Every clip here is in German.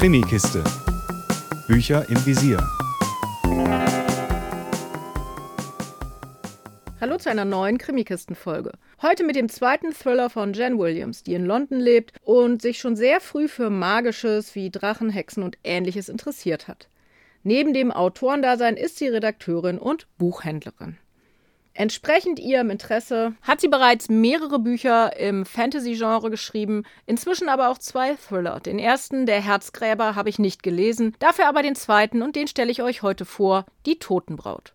Krimikiste. Bücher im Visier. Hallo zu einer neuen Krimikisten-Folge. Heute mit dem zweiten Thriller von Jen Williams, die in London lebt und sich schon sehr früh für Magisches wie Drachen, Hexen und ähnliches interessiert hat. Neben dem Autorendasein ist sie Redakteurin und Buchhändlerin. Entsprechend ihrem Interesse hat sie bereits mehrere Bücher im Fantasy-Genre geschrieben, inzwischen aber auch zwei Thriller. Den ersten, Der Herzgräber, habe ich nicht gelesen, dafür aber den zweiten und den stelle ich euch heute vor, Die Totenbraut.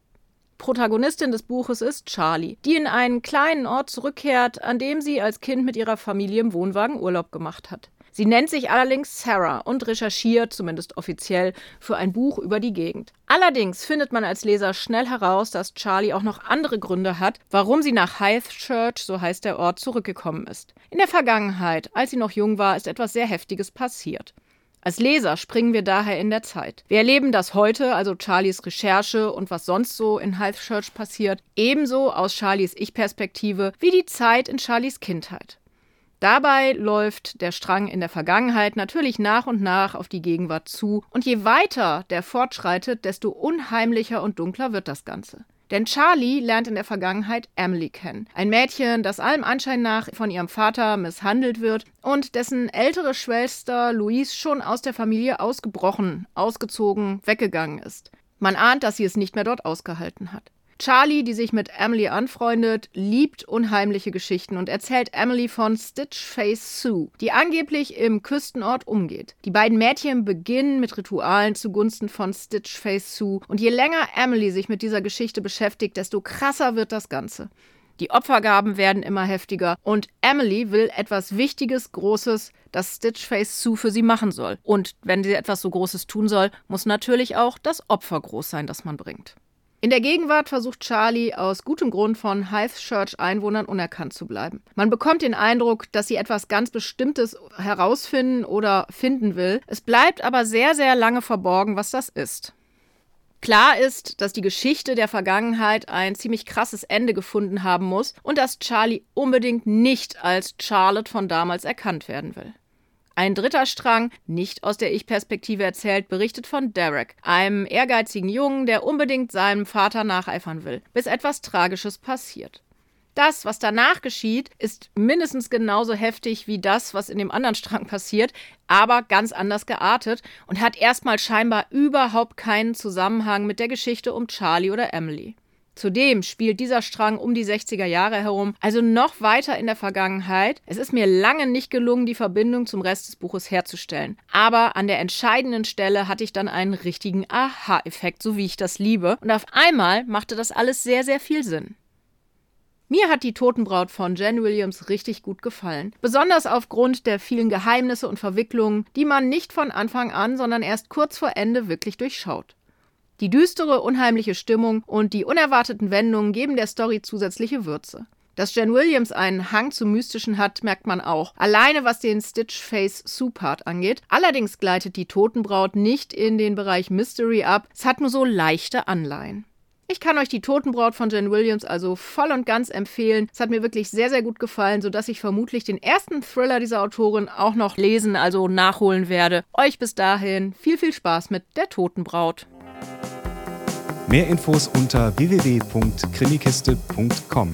Protagonistin des Buches ist Charlie, die in einen kleinen Ort zurückkehrt, an dem sie als Kind mit ihrer Familie im Wohnwagen Urlaub gemacht hat. Sie nennt sich allerdings Sarah und recherchiert, zumindest offiziell, für ein Buch über die Gegend. Allerdings findet man als Leser schnell heraus, dass Charlie auch noch andere Gründe hat, warum sie nach Hythe Church, so heißt der Ort, zurückgekommen ist. In der Vergangenheit, als sie noch jung war, ist etwas sehr Heftiges passiert. Als Leser springen wir daher in der Zeit. Wir erleben das heute, also Charlies Recherche und was sonst so in Hythe Church passiert, ebenso aus Charlies Ich-Perspektive wie die Zeit in Charlies Kindheit. Dabei läuft der Strang in der Vergangenheit natürlich nach und nach auf die Gegenwart zu, und je weiter der fortschreitet, desto unheimlicher und dunkler wird das Ganze. Denn Charlie lernt in der Vergangenheit Emily kennen. Ein Mädchen, das allem Anschein nach von ihrem Vater misshandelt wird und dessen ältere Schwester Louise schon aus der Familie ausgebrochen, ausgezogen, weggegangen ist. Man ahnt, dass sie es nicht mehr dort ausgehalten hat. Charlie, die sich mit Emily anfreundet, liebt unheimliche Geschichten und erzählt Emily von Stitchface Sue, die angeblich im Küstenort umgeht. Die beiden Mädchen beginnen mit Ritualen zugunsten von Stitchface Sue und je länger Emily sich mit dieser Geschichte beschäftigt, desto krasser wird das Ganze. Die Opfergaben werden immer heftiger und Emily will etwas Wichtiges, Großes, das Stitchface Sue für sie machen soll. Und wenn sie etwas so Großes tun soll, muss natürlich auch das Opfer groß sein, das man bringt. In der Gegenwart versucht Charlie aus gutem Grund von Hythe Church Einwohnern unerkannt zu bleiben. Man bekommt den Eindruck, dass sie etwas ganz Bestimmtes herausfinden oder finden will. Es bleibt aber sehr, sehr lange verborgen, was das ist. Klar ist, dass die Geschichte der Vergangenheit ein ziemlich krasses Ende gefunden haben muss und dass Charlie unbedingt nicht als Charlotte von damals erkannt werden will. Ein dritter Strang, nicht aus der Ich-Perspektive erzählt, berichtet von Derek, einem ehrgeizigen Jungen, der unbedingt seinem Vater nacheifern will, bis etwas Tragisches passiert. Das, was danach geschieht, ist mindestens genauso heftig wie das, was in dem anderen Strang passiert, aber ganz anders geartet und hat erstmal scheinbar überhaupt keinen Zusammenhang mit der Geschichte um Charlie oder Emily. Zudem spielt dieser Strang um die 60er Jahre herum, also noch weiter in der Vergangenheit. Es ist mir lange nicht gelungen, die Verbindung zum Rest des Buches herzustellen. Aber an der entscheidenden Stelle hatte ich dann einen richtigen Aha-Effekt, so wie ich das liebe. Und auf einmal machte das alles sehr, sehr viel Sinn. Mir hat die Totenbraut von Jen Williams richtig gut gefallen. Besonders aufgrund der vielen Geheimnisse und Verwicklungen, die man nicht von Anfang an, sondern erst kurz vor Ende wirklich durchschaut. Die düstere, unheimliche Stimmung und die unerwarteten Wendungen geben der Story zusätzliche Würze. Dass Jen Williams einen Hang zum Mystischen hat, merkt man auch. Alleine was den Stitch-Face Sue-Part angeht. Allerdings gleitet die Totenbraut nicht in den Bereich Mystery ab. Es hat nur so leichte Anleihen. Ich kann euch die Totenbraut von Jen Williams also voll und ganz empfehlen. Es hat mir wirklich sehr, sehr gut gefallen, sodass ich vermutlich den ersten Thriller dieser Autorin auch noch lesen, also nachholen werde. Euch bis dahin viel, viel Spaß mit der Totenbraut. Mehr Infos unter www.krimikiste.com.